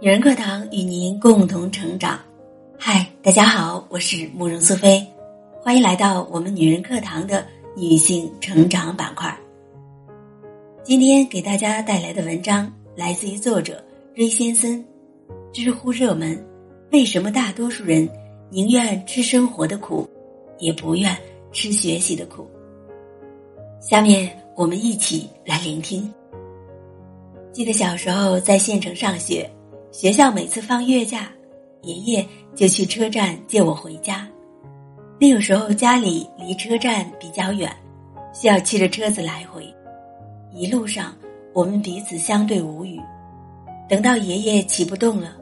女人课堂与您共同成长。嗨，大家好，我是慕容苏菲，欢迎来到我们女人课堂的女性成长板块。今天给大家带来的文章来自于作者瑞先森，知乎热门：为什么大多数人宁愿吃生活的苦，也不愿吃学习的苦？下面我们一起来聆听。记得小时候在县城上学。学校每次放月假，爷爷就去车站接我回家。那个时候家里离车站比较远，需要骑着车子来回。一路上我们彼此相对无语。等到爷爷骑不动了，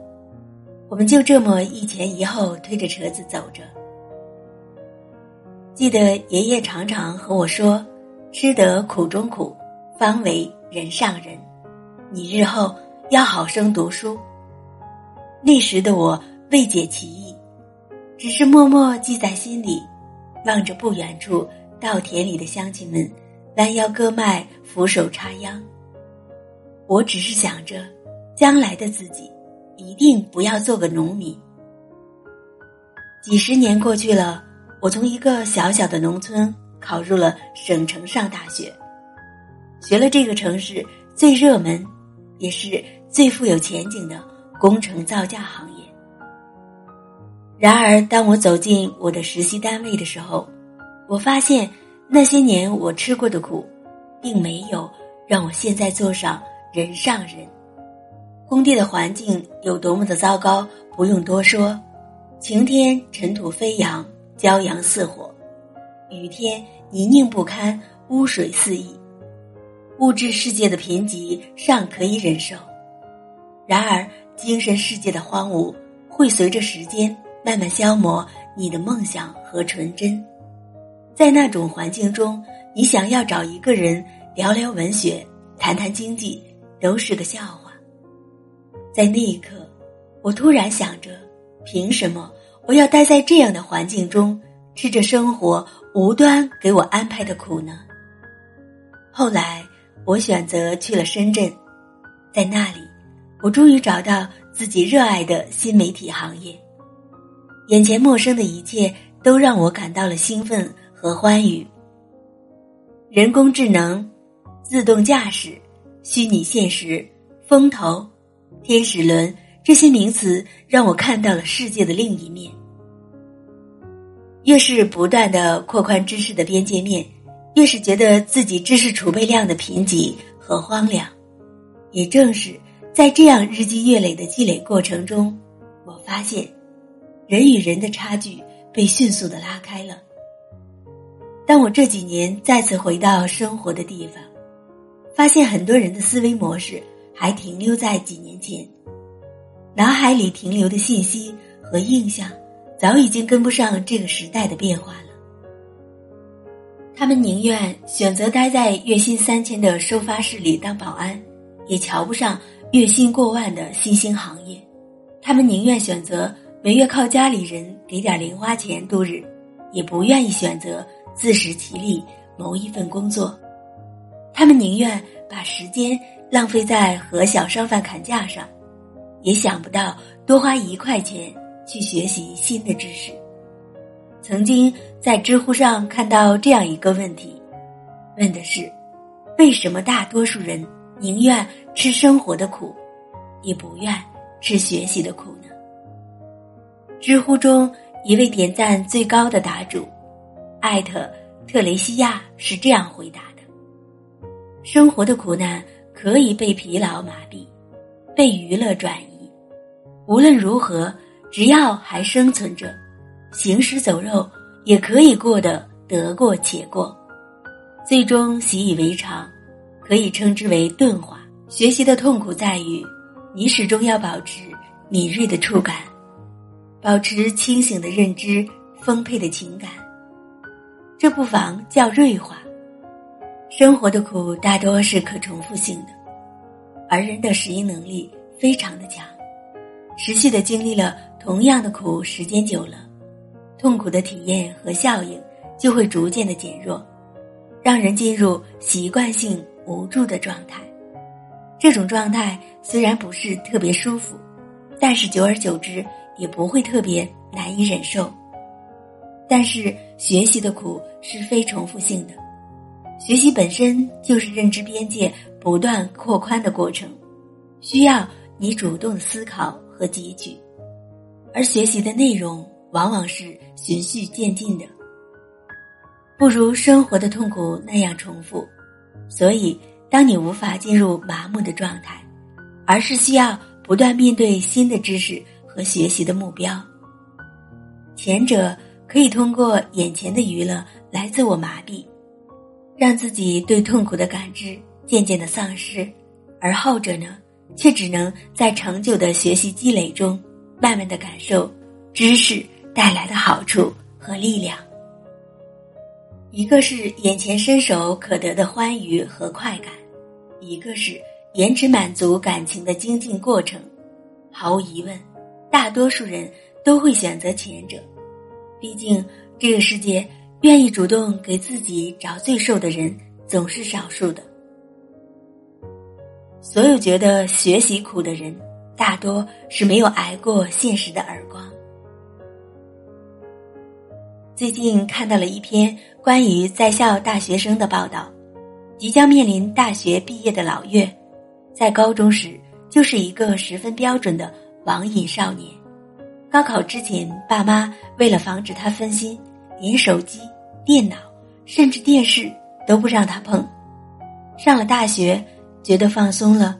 我们就这么一前一后推着车子走着。记得爷爷常常和我说：“吃得苦中苦，方为人上人。你日后要好生读书。”那时的我未解其意，只是默默记在心里，望着不远处稻田里的乡亲们弯腰割麦、俯首插秧。我只是想着，将来的自己一定不要做个农民。几十年过去了，我从一个小小的农村考入了省城上大学，学了这个城市最热门，也是最富有前景的。工程造价行业。然而，当我走进我的实习单位的时候，我发现那些年我吃过的苦，并没有让我现在做上人上人。工地的环境有多么的糟糕，不用多说：晴天尘土飞扬，骄阳似火；雨天泥泞不堪，污水四溢。物质世界的贫瘠尚可以忍受，然而。精神世界的荒芜会随着时间慢慢消磨你的梦想和纯真，在那种环境中，你想要找一个人聊聊文学、谈谈经济，都是个笑话。在那一刻，我突然想着：凭什么我要待在这样的环境中，吃着生活无端给我安排的苦呢？后来，我选择去了深圳，在那里。我终于找到自己热爱的新媒体行业，眼前陌生的一切都让我感到了兴奋和欢愉。人工智能、自动驾驶、虚拟现实、风投、天使轮这些名词让我看到了世界的另一面。越是不断的扩宽知识的边界面，越是觉得自己知识储备量的贫瘠和荒凉。也正是。在这样日积月累的积累过程中，我发现，人与人的差距被迅速的拉开了。当我这几年再次回到生活的地方，发现很多人的思维模式还停留在几年前，脑海里停留的信息和印象早已经跟不上这个时代的变化了。他们宁愿选择待在月薪三千的收发室里当保安，也瞧不上。月薪过万的新兴行业，他们宁愿选择每月靠家里人给点零花钱度日，也不愿意选择自食其力谋一份工作。他们宁愿把时间浪费在和小商贩砍价上，也想不到多花一块钱去学习新的知识。曾经在知乎上看到这样一个问题，问的是：为什么大多数人？宁愿吃生活的苦，也不愿吃学习的苦呢？知乎中一位点赞最高的答主，艾特特雷西亚是这样回答的：“生活的苦难可以被疲劳麻痹，被娱乐转移。无论如何，只要还生存着，行尸走肉也可以过得得过且过，最终习以为常。”可以称之为钝化。学习的痛苦在于，你始终要保持敏锐的触感，保持清醒的认知、丰沛的情感。这不妨叫锐化。生活的苦大多是可重复性的，而人的适应能力非常的强。持续的经历了同样的苦，时间久了，痛苦的体验和效应就会逐渐的减弱，让人进入习惯性。无助的状态，这种状态虽然不是特别舒服，但是久而久之也不会特别难以忍受。但是学习的苦是非重复性的，学习本身就是认知边界不断扩宽的过程，需要你主动思考和汲取，而学习的内容往往是循序渐进的，不如生活的痛苦那样重复。所以，当你无法进入麻木的状态，而是需要不断面对新的知识和学习的目标，前者。可以通过眼前的娱乐来自我麻痹，让自己对痛苦的感知渐渐的丧失，而后者呢，却只能在长久的学习积累中，慢慢的感受知识带来的好处和力量。一个是眼前伸手可得的欢愉和快感，一个是延迟满足感情的精进过程。毫无疑问，大多数人都会选择前者。毕竟，这个世界愿意主动给自己找罪受的人总是少数的。所有觉得学习苦的人，大多是没有挨过现实的耳光。最近看到了一篇关于在校大学生的报道，即将面临大学毕业的老岳，在高中时就是一个十分标准的网瘾少年。高考之前，爸妈为了防止他分心，连手机、电脑，甚至电视都不让他碰。上了大学，觉得放松了，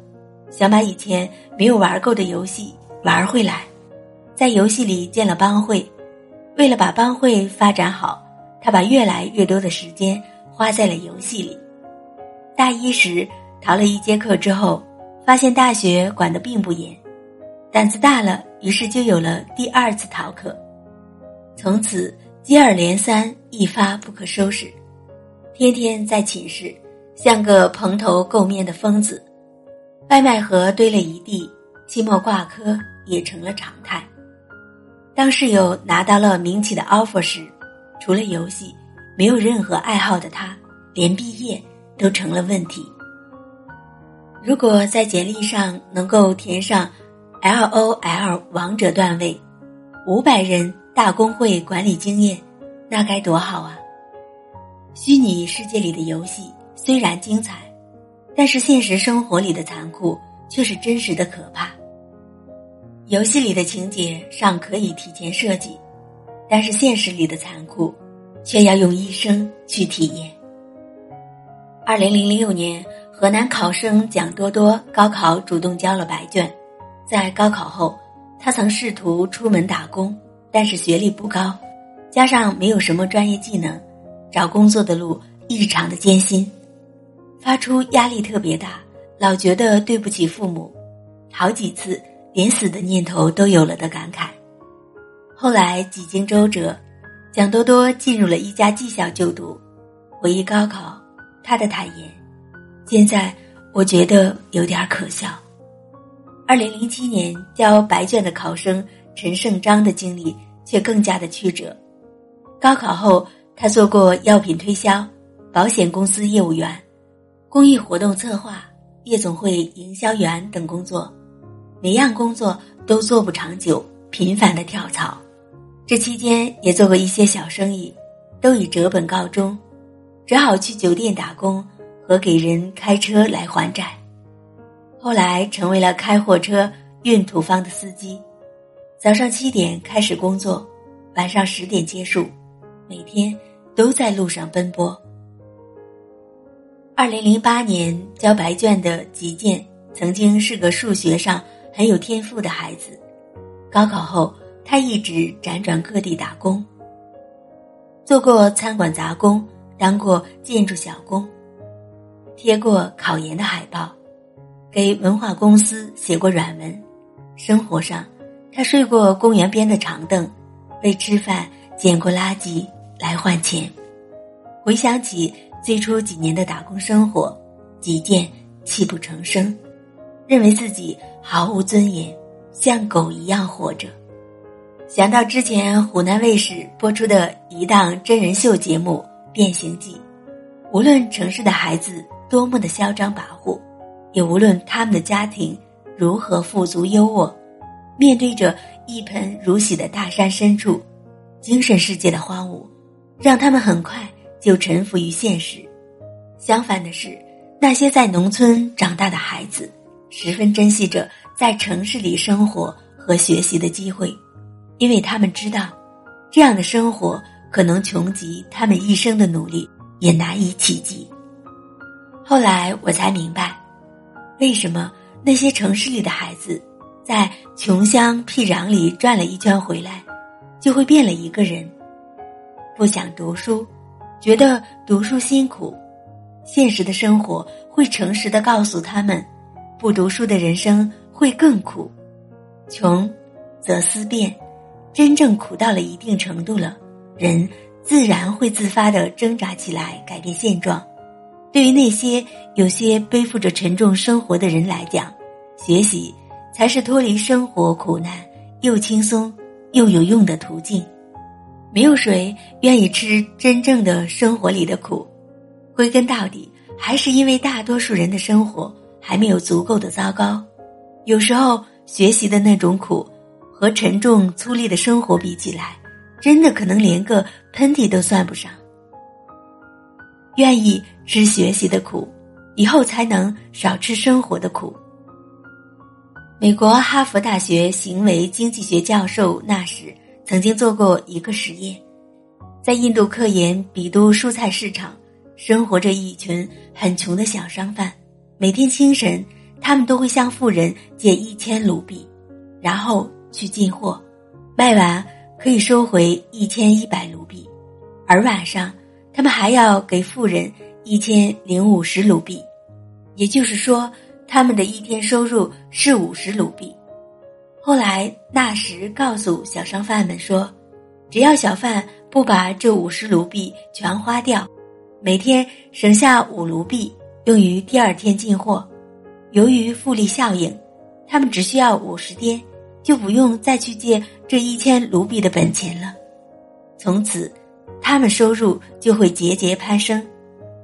想把以前没有玩够的游戏玩回来，在游戏里建了帮会。为了把帮会发展好，他把越来越多的时间花在了游戏里。大一时逃了一节课之后，发现大学管得并不严。胆子大了，于是就有了第二次逃课，从此接二连三，一发不可收拾，天天在寝室像个蓬头垢面的疯子，外卖盒堆了一地，期末挂科也成了常态。当室友拿到了名企的 offer 时，除了游戏，没有任何爱好的他，连毕业都成了问题。如果在简历上能够填上。L O L 王者段位，五百人大公会管理经验，那该多好啊！虚拟世界里的游戏虽然精彩，但是现实生活里的残酷却是真实的可怕。游戏里的情节尚可以提前设计，但是现实里的残酷，却要用一生去体验。二零零六年，河南考生蒋多多高考主动交了白卷。在高考后，他曾试图出门打工，但是学历不高，加上没有什么专业技能，找工作的路异常的艰辛，发出压力特别大，老觉得对不起父母，好几次连死的念头都有了的感慨。后来几经周折，蒋多多进入了一家技校就读。回忆高考，他的坦言：“现在我觉得有点可笑。”二零零七年交白卷的考生陈胜章的经历却更加的曲折。高考后，他做过药品推销、保险公司业务员、公益活动策划、夜总会营销员等工作，每样工作都做不长久，频繁的跳槽。这期间也做过一些小生意，都以折本告终，只好去酒店打工和给人开车来还债。后来成为了开货车运土方的司机，早上七点开始工作，晚上十点结束，每天都在路上奔波。二零零八年交白卷的吉健，曾经是个数学上很有天赋的孩子，高考后他一直辗转各地打工，做过餐馆杂工，当过建筑小工，贴过考研的海报。给文化公司写过软文，生活上，他睡过公园边的长凳，为吃饭捡过垃圾来换钱。回想起最初几年的打工生活，几件泣不成声，认为自己毫无尊严，像狗一样活着。想到之前湖南卫视播出的一档真人秀节目《变形记》，无论城市的孩子多么的嚣张跋扈。也无论他们的家庭如何富足优渥，面对着一盆如洗的大山深处，精神世界的荒芜，让他们很快就臣服于现实。相反的是，那些在农村长大的孩子，十分珍惜着在城市里生活和学习的机会，因为他们知道，这样的生活可能穷极他们一生的努力也难以企及。后来我才明白，为什么那些城市里的孩子，在穷乡僻壤里转了一圈回来，就会变了一个人，不想读书，觉得读书辛苦。现实的生活会诚实的告诉他们，不读书的人生会更苦。穷，则思变，真正苦到了一定程度了，人自然会自发的挣扎起来，改变现状。对于那些有些背负着沉重生活的人来讲，学习才是脱离生活苦难又轻松又有用的途径。没有谁愿意吃真正的生活里的苦。归根到底，还是因为大多数人的生活还没有足够的糟糕。有时候，学习的那种苦，和沉重粗粝的生活比起来，真的可能连个喷嚏都算不上。愿意吃学习的苦，以后才能少吃生活的苦。美国哈佛大学行为经济学教授纳什曾经做过一个实验，在印度科研比都蔬菜市场。生活着一群很穷的小商贩，每天清晨，他们都会向富人借一千卢比，然后去进货，卖完可以收回一千一百卢比，而晚上，他们还要给富人一千零五十卢比，也就是说，他们的一天收入是五十卢比。后来，纳什告诉小商贩们说，只要小贩不把这五十卢比全花掉。每天省下五卢币用于第二天进货，由于复利效应，他们只需要五十天，就不用再去借这一千卢比的本钱了。从此，他们收入就会节节攀升。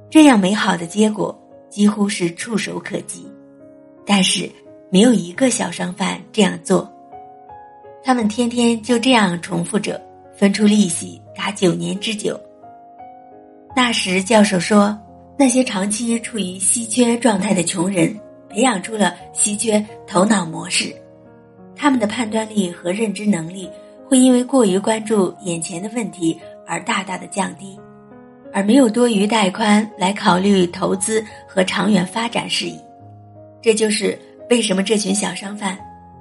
这样美好的结果几乎是触手可及，但是没有一个小商贩这样做。他们天天就这样重复着，分出利息达九年之久。那时，教授说，那些长期处于稀缺状态的穷人，培养出了稀缺头脑模式，他们的判断力和认知能力会因为过于关注眼前的问题而大大的降低，而没有多余带宽来考虑投资和长远发展事宜。这就是为什么这群小商贩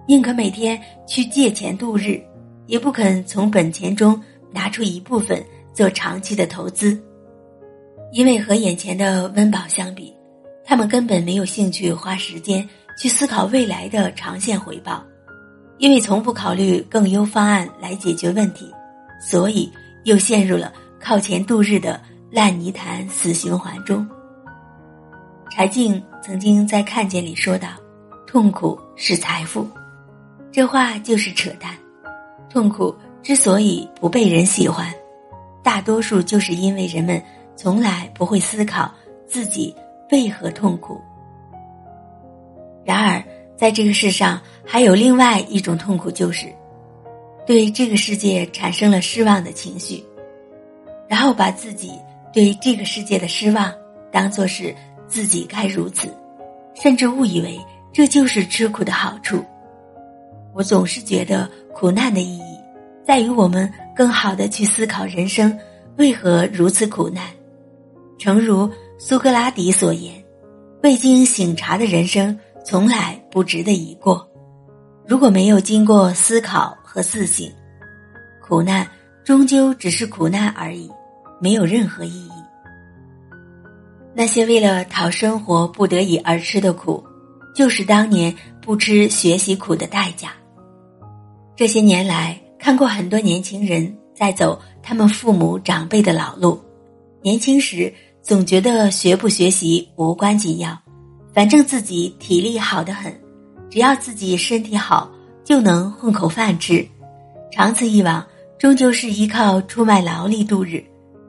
宁可每天去借钱度日，也不肯从本钱中拿出一部分做长期的投资。因为和眼前的温饱相比，他们根本没有兴趣花时间去思考未来的长线回报，因为从不考虑更优方案来解决问题，所以又陷入了靠钱度日的烂泥潭死循环中。柴静曾经在《看见》里说道：“痛苦是财富。”这话就是扯淡。痛苦之所以不被人喜欢，大多数就是因为人们。从来不会思考自己为何痛苦。然而，在这个世上还有另外一种痛苦，就是对这个世界产生了失望的情绪，然后把自己对这个世界的失望当做是自己该如此，甚至误以为这就是吃苦的好处。我总是觉得苦难的意义在于我们更好的去思考人生为何如此苦难。诚如苏格拉底所言：“未经醒察的人生从来不值得一过。如果没有经过思考和自省，苦难终究只是苦难而已，没有任何意义。那些为了讨生活不得已而吃的苦，就是当年不吃学习苦的代价。这些年来，看过很多年轻人在走他们父母长辈的老路，年轻时。”总觉得学不学习无关紧要，反正自己体力好得很，只要自己身体好就能混口饭吃。长此以往，终究是依靠出卖劳力度日，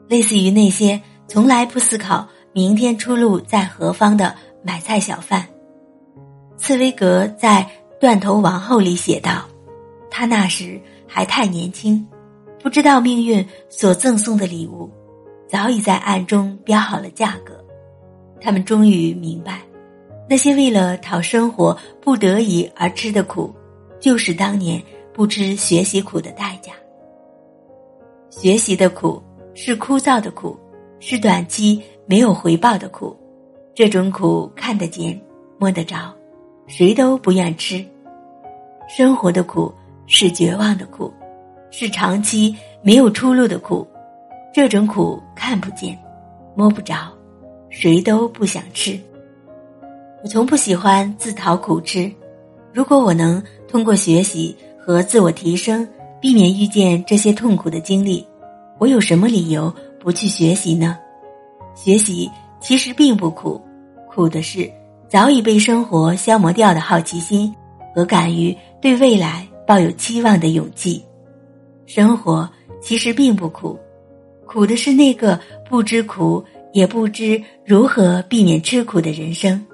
类似于那些从来不思考明天出路在何方的买菜小贩。茨威格在《断头王后》里写道：“他那时还太年轻，不知道命运所赠送的礼物，早已在暗中标好了价格。他们终于明白，那些为了讨生活不得已而吃的苦，就是当年不知学习苦的代价。学习的苦是枯燥的苦，是短期没有回报的苦。这种苦看得见、摸得着，谁都不愿吃。生活的苦是绝望的苦，是长期没有出路的苦。这种苦看不见、摸不着，谁都不想吃。我从不喜欢自讨苦吃。如果我能通过学习和自我提升，避免遇见这些痛苦的经历，我有什么理由不去学习呢？学习其实并不苦，苦的是早已被生活消磨掉的好奇心和敢于对未来抱有期望的勇气。生活其实并不苦，苦的是那个不知苦也不知如何避免吃苦的人生。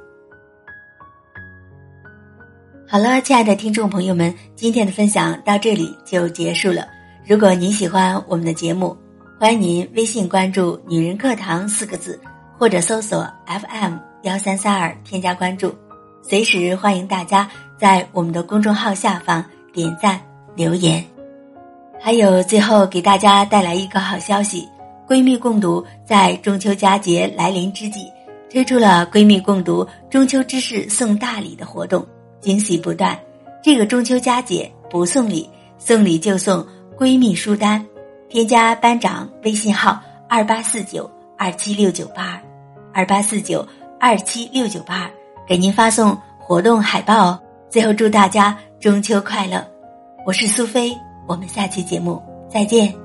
好了，亲爱的听众朋友们，今天的分享到这里就结束了。如果您喜欢我们的节目，欢迎您微信关注“女人课堂”四个字，或者搜索 FM 幺三三二添加关注。随时欢迎大家在我们的公众号下方点赞留言。还有，最后给大家带来一个好消息：闺蜜共读在中秋佳节来临之际，推出了闺蜜共读中秋知识送大礼的活动。惊喜不断，这个中秋佳节不送礼，送礼就送闺蜜书单。添加班长微信号二八四九二七六九八二，二八四九二七六九八二，给您发送活动海报哦。最后祝大家中秋快乐！我是苏菲，我们下期节目再见。